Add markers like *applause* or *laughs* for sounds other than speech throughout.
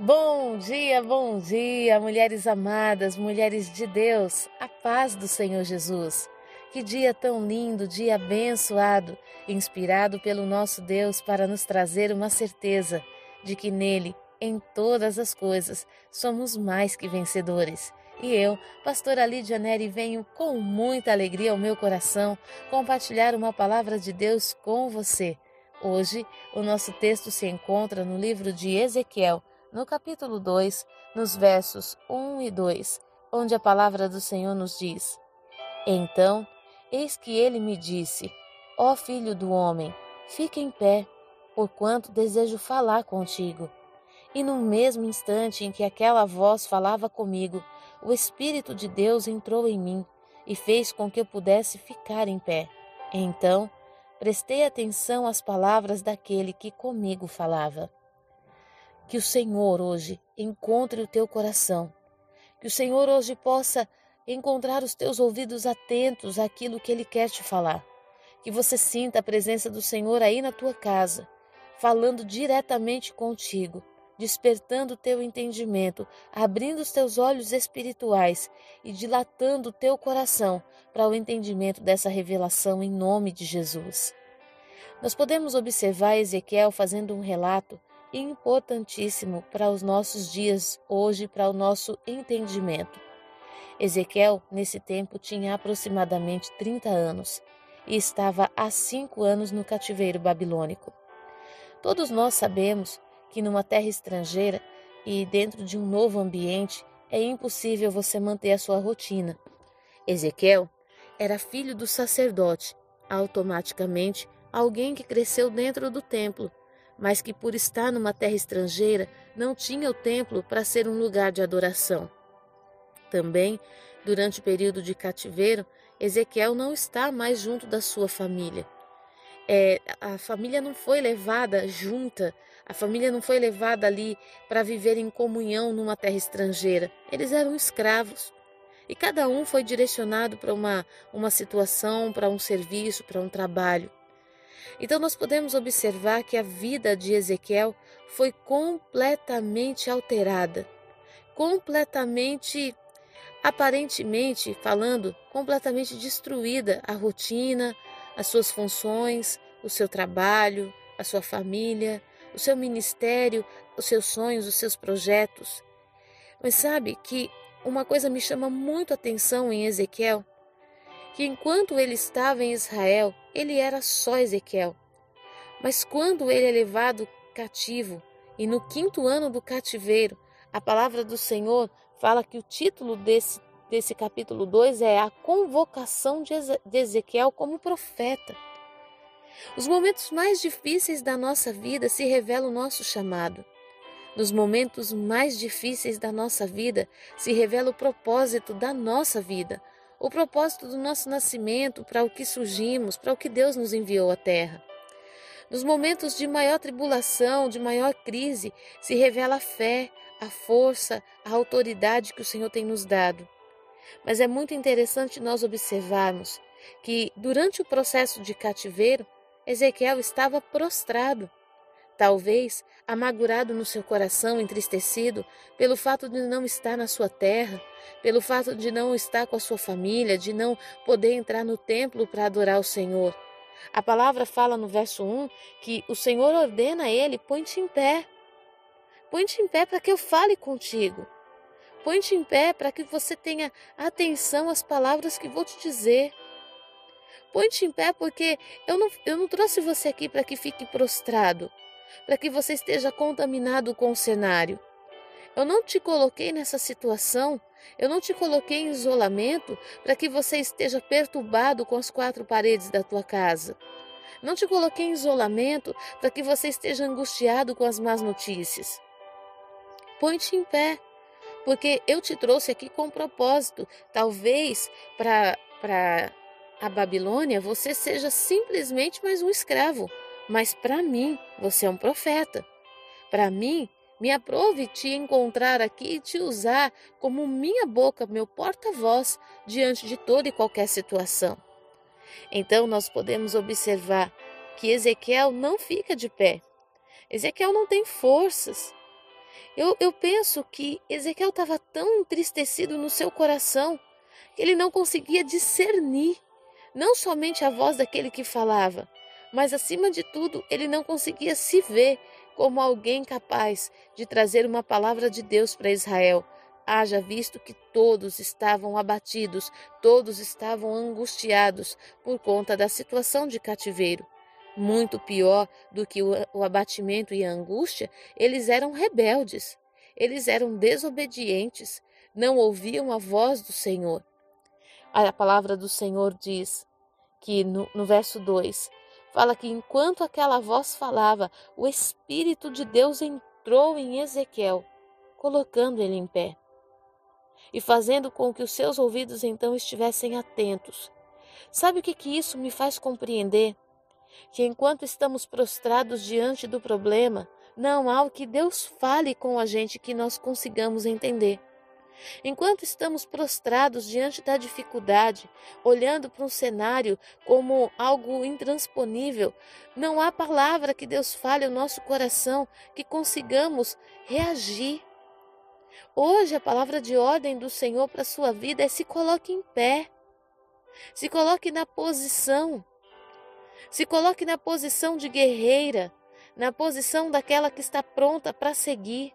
Bom dia, bom dia, mulheres amadas, mulheres de Deus, a paz do Senhor Jesus. Que dia tão lindo, dia abençoado, inspirado pelo nosso Deus para nos trazer uma certeza de que nele, em todas as coisas, somos mais que vencedores. E eu, pastora Lídia Neri, venho com muita alegria ao meu coração compartilhar uma palavra de Deus com você. Hoje, o nosso texto se encontra no livro de Ezequiel, no capítulo 2, nos versos 1 e 2, onde a palavra do Senhor nos diz: Então, eis que ele me disse: Ó filho do homem, fica em pé, porquanto desejo falar contigo. E no mesmo instante em que aquela voz falava comigo, o Espírito de Deus entrou em mim e fez com que eu pudesse ficar em pé. Então, prestei atenção às palavras daquele que comigo falava. Que o Senhor hoje encontre o teu coração. Que o Senhor hoje possa encontrar os teus ouvidos atentos àquilo que Ele quer te falar. Que você sinta a presença do Senhor aí na tua casa, falando diretamente contigo, despertando o teu entendimento, abrindo os teus olhos espirituais e dilatando o teu coração para o entendimento dessa revelação em nome de Jesus. Nós podemos observar Ezequiel fazendo um relato importantíssimo para os nossos dias hoje, para o nosso entendimento. Ezequiel, nesse tempo, tinha aproximadamente 30 anos e estava há cinco anos no cativeiro babilônico. Todos nós sabemos que numa terra estrangeira e dentro de um novo ambiente é impossível você manter a sua rotina. Ezequiel era filho do sacerdote, automaticamente alguém que cresceu dentro do templo mas que por estar numa terra estrangeira não tinha o templo para ser um lugar de adoração. Também, durante o período de cativeiro, Ezequiel não está mais junto da sua família. É, a família não foi levada junta, a família não foi levada ali para viver em comunhão numa terra estrangeira. Eles eram escravos. E cada um foi direcionado para uma, uma situação, para um serviço, para um trabalho. Então nós podemos observar que a vida de Ezequiel foi completamente alterada, completamente, aparentemente falando, completamente destruída a rotina, as suas funções, o seu trabalho, a sua família, o seu ministério, os seus sonhos, os seus projetos. Mas sabe que uma coisa me chama muito a atenção em Ezequiel que enquanto ele estava em Israel, ele era só Ezequiel. Mas quando ele é levado cativo, e no quinto ano do cativeiro, a palavra do Senhor fala que o título desse, desse capítulo 2 é a convocação de Ezequiel como profeta. Os momentos mais difíceis da nossa vida se revela o nosso chamado. Nos momentos mais difíceis da nossa vida se revela o propósito da nossa vida, o propósito do nosso nascimento, para o que surgimos, para o que Deus nos enviou à terra. Nos momentos de maior tribulação, de maior crise, se revela a fé, a força, a autoridade que o Senhor tem nos dado. Mas é muito interessante nós observarmos que, durante o processo de cativeiro, Ezequiel estava prostrado. Talvez amargurado no seu coração, entristecido pelo fato de não estar na sua terra, pelo fato de não estar com a sua família, de não poder entrar no templo para adorar o Senhor. A palavra fala no verso 1 que o Senhor ordena a ele: põe-te em pé. Põe-te em pé para que eu fale contigo. Põe-te em pé para que você tenha atenção às palavras que vou te dizer. Põe-te em pé porque eu não, eu não trouxe você aqui para que fique prostrado para que você esteja contaminado com o cenário. Eu não te coloquei nessa situação, eu não te coloquei em isolamento para que você esteja perturbado com as quatro paredes da tua casa. Não te coloquei em isolamento para que você esteja angustiado com as más notícias. Põe-te em pé, porque eu te trouxe aqui com propósito. Talvez para a Babilônia você seja simplesmente mais um escravo. Mas para mim, você é um profeta. Para mim, me aprove te encontrar aqui e te usar como minha boca, meu porta-voz diante de toda e qualquer situação. Então nós podemos observar que Ezequiel não fica de pé. Ezequiel não tem forças. Eu, eu penso que Ezequiel estava tão entristecido no seu coração que ele não conseguia discernir não somente a voz daquele que falava, mas acima de tudo, ele não conseguia se ver como alguém capaz de trazer uma palavra de Deus para Israel. Haja visto que todos estavam abatidos, todos estavam angustiados por conta da situação de cativeiro. Muito pior do que o, abatimento e a angústia, eles eram rebeldes, eles eram desobedientes, não ouviam a voz do Senhor. A palavra do Senhor diz que no, no verso 2 fala que enquanto aquela voz falava, o Espírito de Deus entrou em Ezequiel, colocando ele em pé e fazendo com que os seus ouvidos então estivessem atentos. Sabe o que, que isso me faz compreender? Que enquanto estamos prostrados diante do problema, não há o que Deus fale com a gente que nós consigamos entender. Enquanto estamos prostrados diante da dificuldade, olhando para um cenário como algo intransponível, não há palavra que Deus fale ao nosso coração que consigamos reagir. Hoje a palavra de ordem do Senhor para a sua vida é se coloque em pé. Se coloque na posição. Se coloque na posição de guerreira, na posição daquela que está pronta para seguir.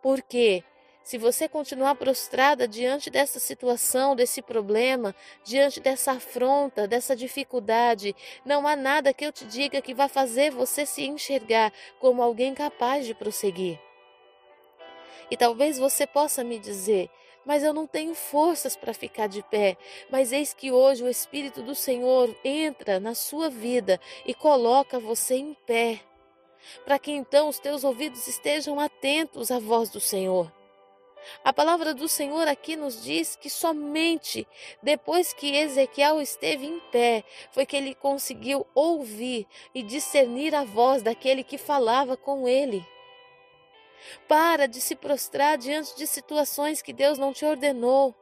Porque se você continuar prostrada diante dessa situação, desse problema, diante dessa afronta, dessa dificuldade, não há nada que eu te diga que vá fazer você se enxergar como alguém capaz de prosseguir. E talvez você possa me dizer, mas eu não tenho forças para ficar de pé. Mas eis que hoje o Espírito do Senhor entra na sua vida e coloca você em pé, para que então os teus ouvidos estejam atentos à voz do Senhor. A palavra do Senhor aqui nos diz que somente depois que Ezequiel esteve em pé foi que ele conseguiu ouvir e discernir a voz daquele que falava com ele. Para de se prostrar diante de situações que Deus não te ordenou.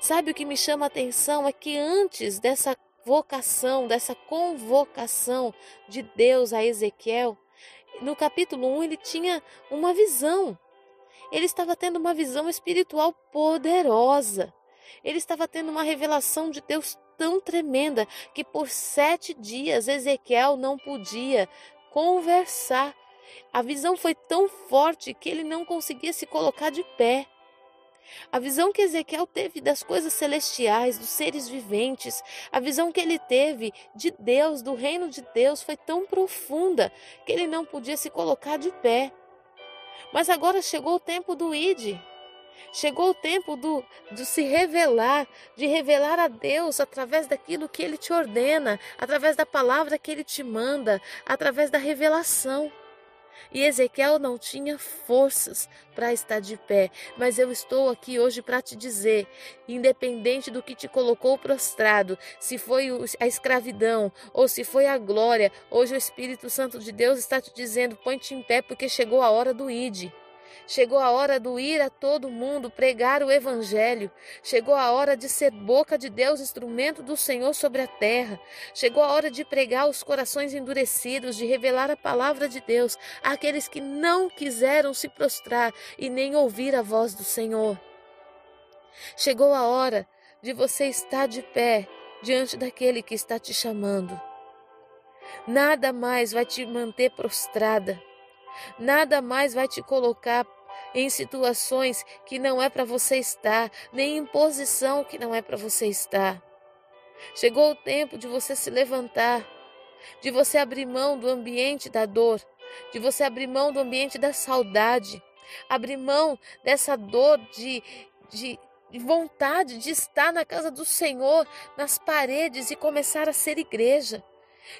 Sabe o que me chama a atenção é que antes dessa vocação, dessa convocação de Deus a Ezequiel, no capítulo 1 ele tinha uma visão ele estava tendo uma visão espiritual poderosa. Ele estava tendo uma revelação de Deus tão tremenda que por sete dias Ezequiel não podia conversar. A visão foi tão forte que ele não conseguia se colocar de pé. A visão que Ezequiel teve das coisas celestiais, dos seres viventes, a visão que ele teve de Deus, do reino de Deus, foi tão profunda que ele não podia se colocar de pé. Mas agora chegou o tempo do id. Chegou o tempo do, de se revelar, de revelar a Deus através daquilo que Ele te ordena, através da palavra que Ele te manda, através da revelação. E Ezequiel não tinha forças para estar de pé, mas eu estou aqui hoje para te dizer: independente do que te colocou prostrado, se foi a escravidão ou se foi a glória, hoje o Espírito Santo de Deus está te dizendo: põe-te em pé, porque chegou a hora do ide. Chegou a hora do ir a todo mundo pregar o Evangelho. Chegou a hora de ser boca de Deus, instrumento do Senhor sobre a terra. Chegou a hora de pregar os corações endurecidos, de revelar a palavra de Deus àqueles que não quiseram se prostrar e nem ouvir a voz do Senhor. Chegou a hora de você estar de pé diante daquele que está te chamando. Nada mais vai te manter prostrada. Nada mais vai te colocar em situações que não é para você estar, nem em posição que não é para você estar. Chegou o tempo de você se levantar, de você abrir mão do ambiente da dor, de você abrir mão do ambiente da saudade, abrir mão dessa dor de, de, de vontade de estar na casa do Senhor, nas paredes e começar a ser igreja.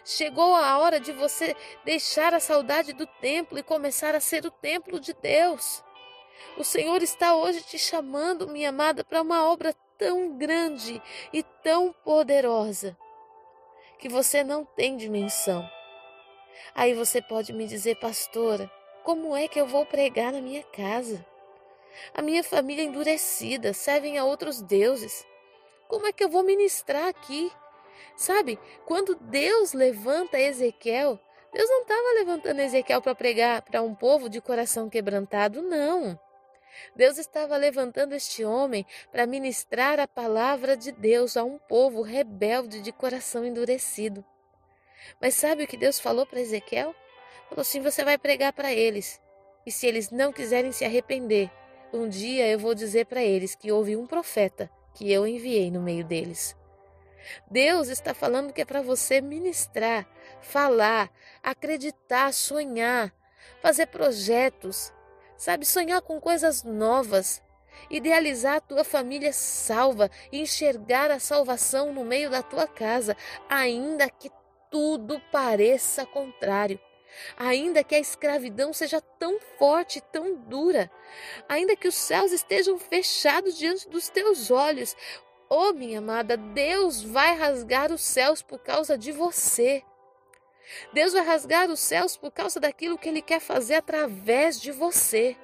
Chegou a hora de você deixar a saudade do templo e começar a ser o templo de Deus. O Senhor está hoje te chamando, minha amada, para uma obra tão grande e tão poderosa que você não tem dimensão. Aí você pode me dizer, pastora, como é que eu vou pregar na minha casa? A minha família é endurecida, servem a outros deuses. Como é que eu vou ministrar aqui? Sabe, quando Deus levanta Ezequiel Deus não estava levantando Ezequiel para pregar para um povo de coração quebrantado, não. Deus estava levantando este homem para ministrar a palavra de Deus a um povo rebelde de coração endurecido. Mas sabe o que Deus falou para Ezequiel? Falou assim: você vai pregar para eles. E se eles não quiserem se arrepender, um dia eu vou dizer para eles que houve um profeta que eu enviei no meio deles. Deus está falando que é para você ministrar, falar, acreditar, sonhar, fazer projetos, sabe, sonhar com coisas novas, idealizar a tua família salva, enxergar a salvação no meio da tua casa, ainda que tudo pareça contrário. Ainda que a escravidão seja tão forte, tão dura, ainda que os céus estejam fechados diante dos teus olhos, oh minha amada, Deus vai rasgar os céus por causa de você. Deus vai rasgar os céus por causa daquilo que Ele quer fazer através de você.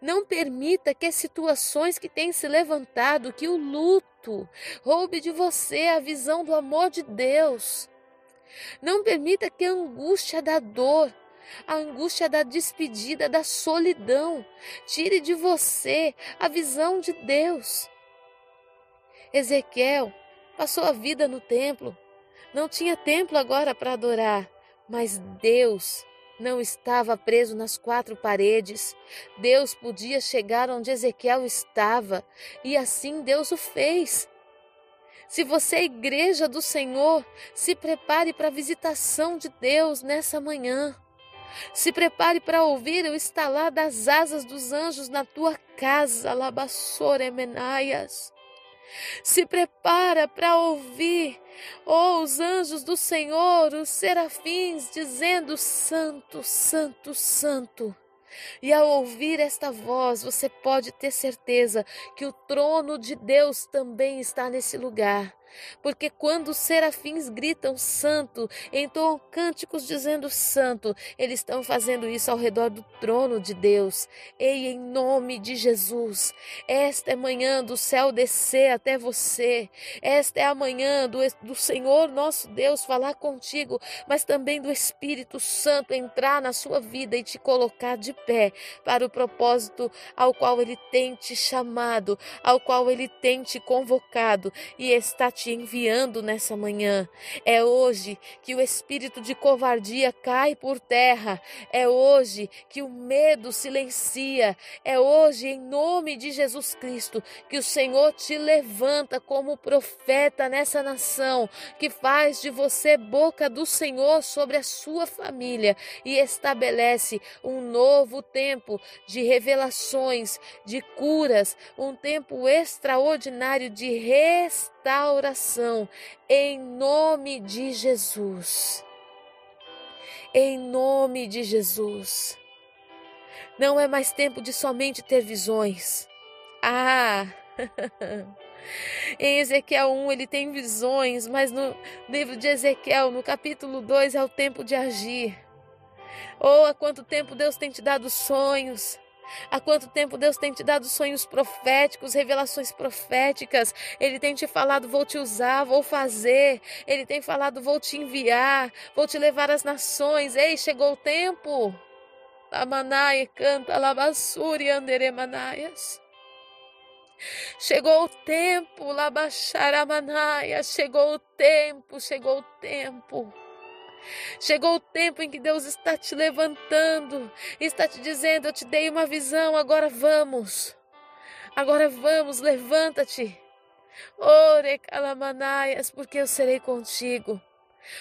Não permita que as situações que têm se levantado, que o luto, roube de você a visão do amor de Deus. Não permita que a angústia da dor, a angústia da despedida, da solidão, tire de você a visão de Deus. Ezequiel passou a vida no templo, não tinha templo agora para adorar, mas Deus não estava preso nas quatro paredes. Deus podia chegar onde Ezequiel estava, e assim Deus o fez. Se você é igreja do Senhor, se prepare para a visitação de Deus nessa manhã. Se prepare para ouvir o estalar das asas dos anjos na tua casa, Labassoremenaias. Se prepara para ouvir, oh, os anjos do Senhor, os serafins, dizendo: Santo, Santo, Santo. E ao ouvir esta voz, você pode ter certeza que o trono de Deus também está nesse lugar. Porque quando os serafins gritam santo, entoam cânticos dizendo santo, eles estão fazendo isso ao redor do trono de Deus. Ei, em nome de Jesus, esta é manhã do céu descer até você. Esta é a manhã do, do Senhor nosso Deus falar contigo, mas também do Espírito Santo entrar na sua vida e te colocar de pé para o propósito ao qual ele tem te chamado, ao qual ele tem te convocado e está te te enviando nessa manhã. É hoje que o espírito de covardia cai por terra. É hoje que o medo silencia. É hoje, em nome de Jesus Cristo, que o Senhor te levanta como profeta nessa nação, que faz de você boca do Senhor sobre a sua família e estabelece um novo tempo de revelações, de curas, um tempo extraordinário de restauração restauração em nome de Jesus. Em nome de Jesus. Não é mais tempo de somente ter visões. Ah! *laughs* em Ezequiel 1 ele tem visões, mas no livro de Ezequiel, no capítulo 2, é o tempo de agir. Oh, há quanto tempo Deus tem te dado sonhos, Há quanto tempo Deus tem te dado sonhos proféticos, revelações proféticas? Ele tem te falado: vou te usar, vou fazer. Ele tem falado: vou te enviar, vou te levar às nações. Ei, chegou o tempo. Lamanai canta labassuri anderemanaias. Chegou o tempo, labaxaramanaias. Chegou o tempo, chegou o tempo. Chegou o tempo em que Deus está te levantando, está te dizendo: Eu te dei uma visão, agora vamos. Agora vamos, levanta-te. Ore calamanaias, porque eu serei contigo.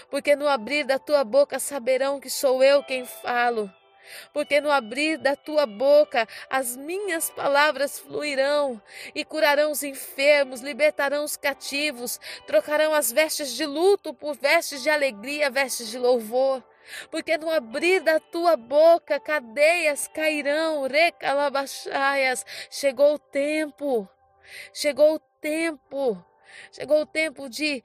Porque no abrir da tua boca saberão que sou eu quem falo porque no abrir da tua boca as minhas palavras fluirão e curarão os enfermos, libertarão os cativos, trocarão as vestes de luto por vestes de alegria, vestes de louvor. Porque no abrir da tua boca cadeias cairão, recalabachaias. Chegou o tempo, chegou o tempo, chegou o tempo de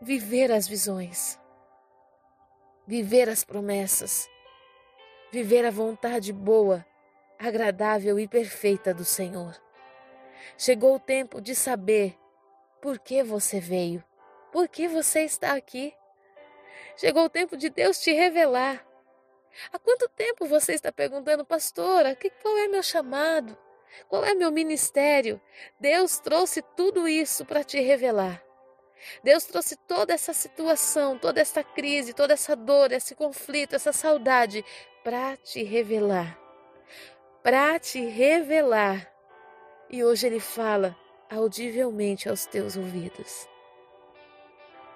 viver as visões, viver as promessas viver a vontade boa, agradável e perfeita do Senhor. Chegou o tempo de saber por que você veio, por que você está aqui. Chegou o tempo de Deus te revelar. Há quanto tempo você está perguntando, pastora, que, qual é meu chamado? Qual é meu ministério? Deus trouxe tudo isso para te revelar. Deus trouxe toda essa situação, toda essa crise, toda essa dor, esse conflito, essa saudade para te revelar. Para te revelar. E hoje Ele fala audivelmente aos teus ouvidos.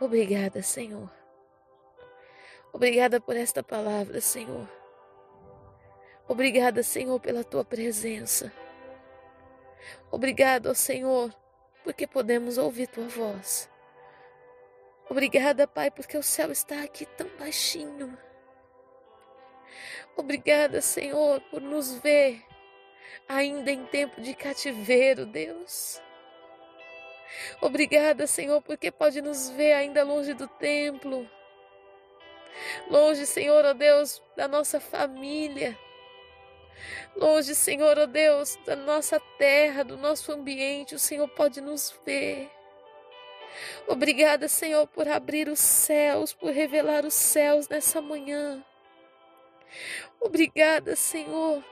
Obrigada, Senhor. Obrigada por esta palavra, Senhor. Obrigada, Senhor, pela tua presença. Obrigado, Senhor, porque podemos ouvir tua voz. Obrigada, Pai, porque o céu está aqui tão baixinho. Obrigada, Senhor, por nos ver ainda em tempo de cativeiro, Deus. Obrigada, Senhor, porque pode nos ver ainda longe do templo. Longe, Senhor, ó Deus, da nossa família. Longe, Senhor, ó Deus, da nossa terra, do nosso ambiente, o Senhor pode nos ver. Obrigada, Senhor, por abrir os céus, por revelar os céus nessa manhã. Obrigada, Senhor,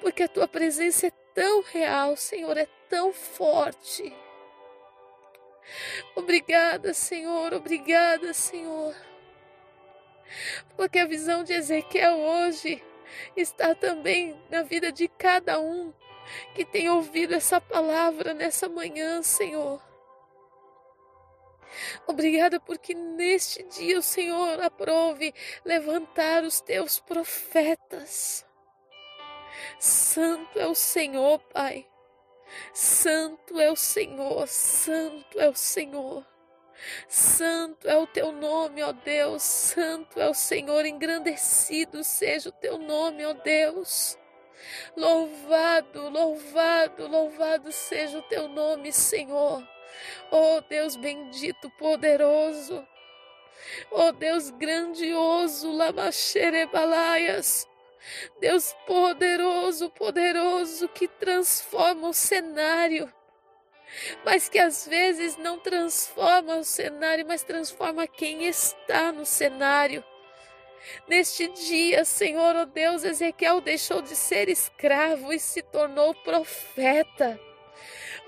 porque a tua presença é tão real, Senhor, é tão forte. Obrigada, Senhor, obrigada, Senhor. Porque a visão de Ezequiel hoje está também na vida de cada um que tem ouvido essa palavra nessa manhã, Senhor. Obrigada porque neste dia o Senhor aprove levantar os teus profetas. Santo é o Senhor, Pai. Santo é o Senhor, santo é o Senhor. Santo é o teu nome, ó Deus, santo é o Senhor, engrandecido seja o teu nome, ó Deus. Louvado, louvado, louvado seja o teu nome, Senhor. Ó Deus bendito, poderoso. Ó Deus grandioso, Lamaxerebalaias. Deus poderoso, poderoso, que transforma o cenário mas que às vezes não transforma o cenário, mas transforma quem está no cenário. Neste dia, Senhor, ó oh Deus, Ezequiel deixou de ser escravo e se tornou profeta.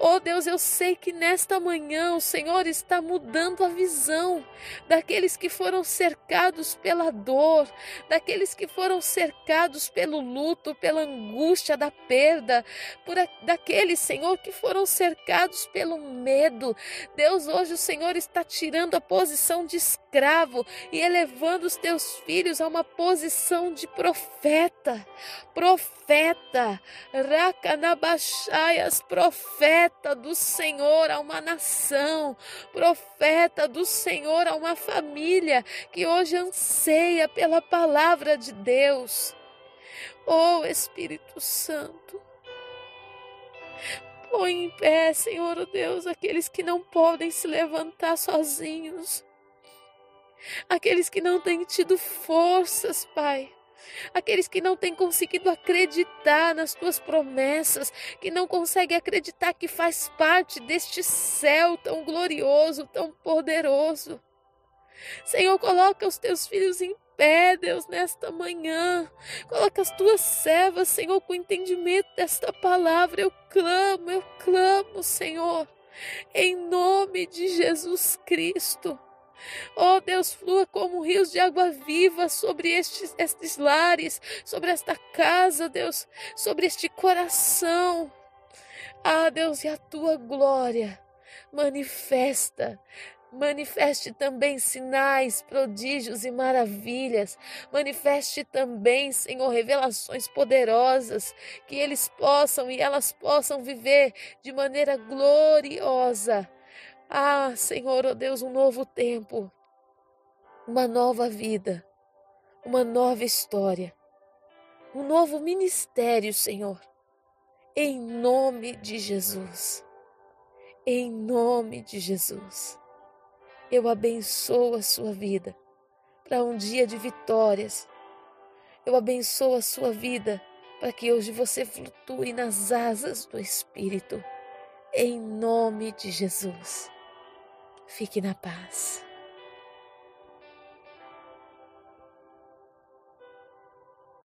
Oh Deus, eu sei que nesta manhã o Senhor está mudando a visão daqueles que foram cercados pela dor, daqueles que foram cercados pelo luto, pela angústia da perda, por a, daqueles, Senhor, que foram cercados pelo medo. Deus, hoje o Senhor está tirando a posição de escravo e elevando os teus filhos a uma posição de profeta. Profeta, Rakanabashaias, profeta profeta do Senhor a uma nação, profeta do Senhor a uma família que hoje anseia pela palavra de Deus. Oh Espírito Santo, põe em pé, Senhor oh Deus, aqueles que não podem se levantar sozinhos, aqueles que não têm tido forças, Pai aqueles que não têm conseguido acreditar nas tuas promessas, que não conseguem acreditar que faz parte deste céu tão glorioso, tão poderoso. Senhor, coloca os teus filhos em pé, Deus, nesta manhã. Coloca as tuas servas, Senhor, com entendimento desta palavra. Eu clamo, eu clamo, Senhor, em nome de Jesus Cristo. Oh Deus, flua como rios de água viva sobre estes, estes lares, sobre esta casa, Deus, sobre este coração. Ah, Deus, e a tua glória manifesta Manifeste também sinais, prodígios e maravilhas. Manifeste também, Senhor, revelações poderosas, que eles possam e elas possam viver de maneira gloriosa ah, Senhor, oh Deus, um novo tempo, uma nova vida, uma nova história, um novo ministério, Senhor, em nome de Jesus. Em nome de Jesus. Eu abençoo a sua vida para um dia de vitórias. Eu abençoo a sua vida para que hoje você flutue nas asas do Espírito. Em nome de Jesus. Fique na paz.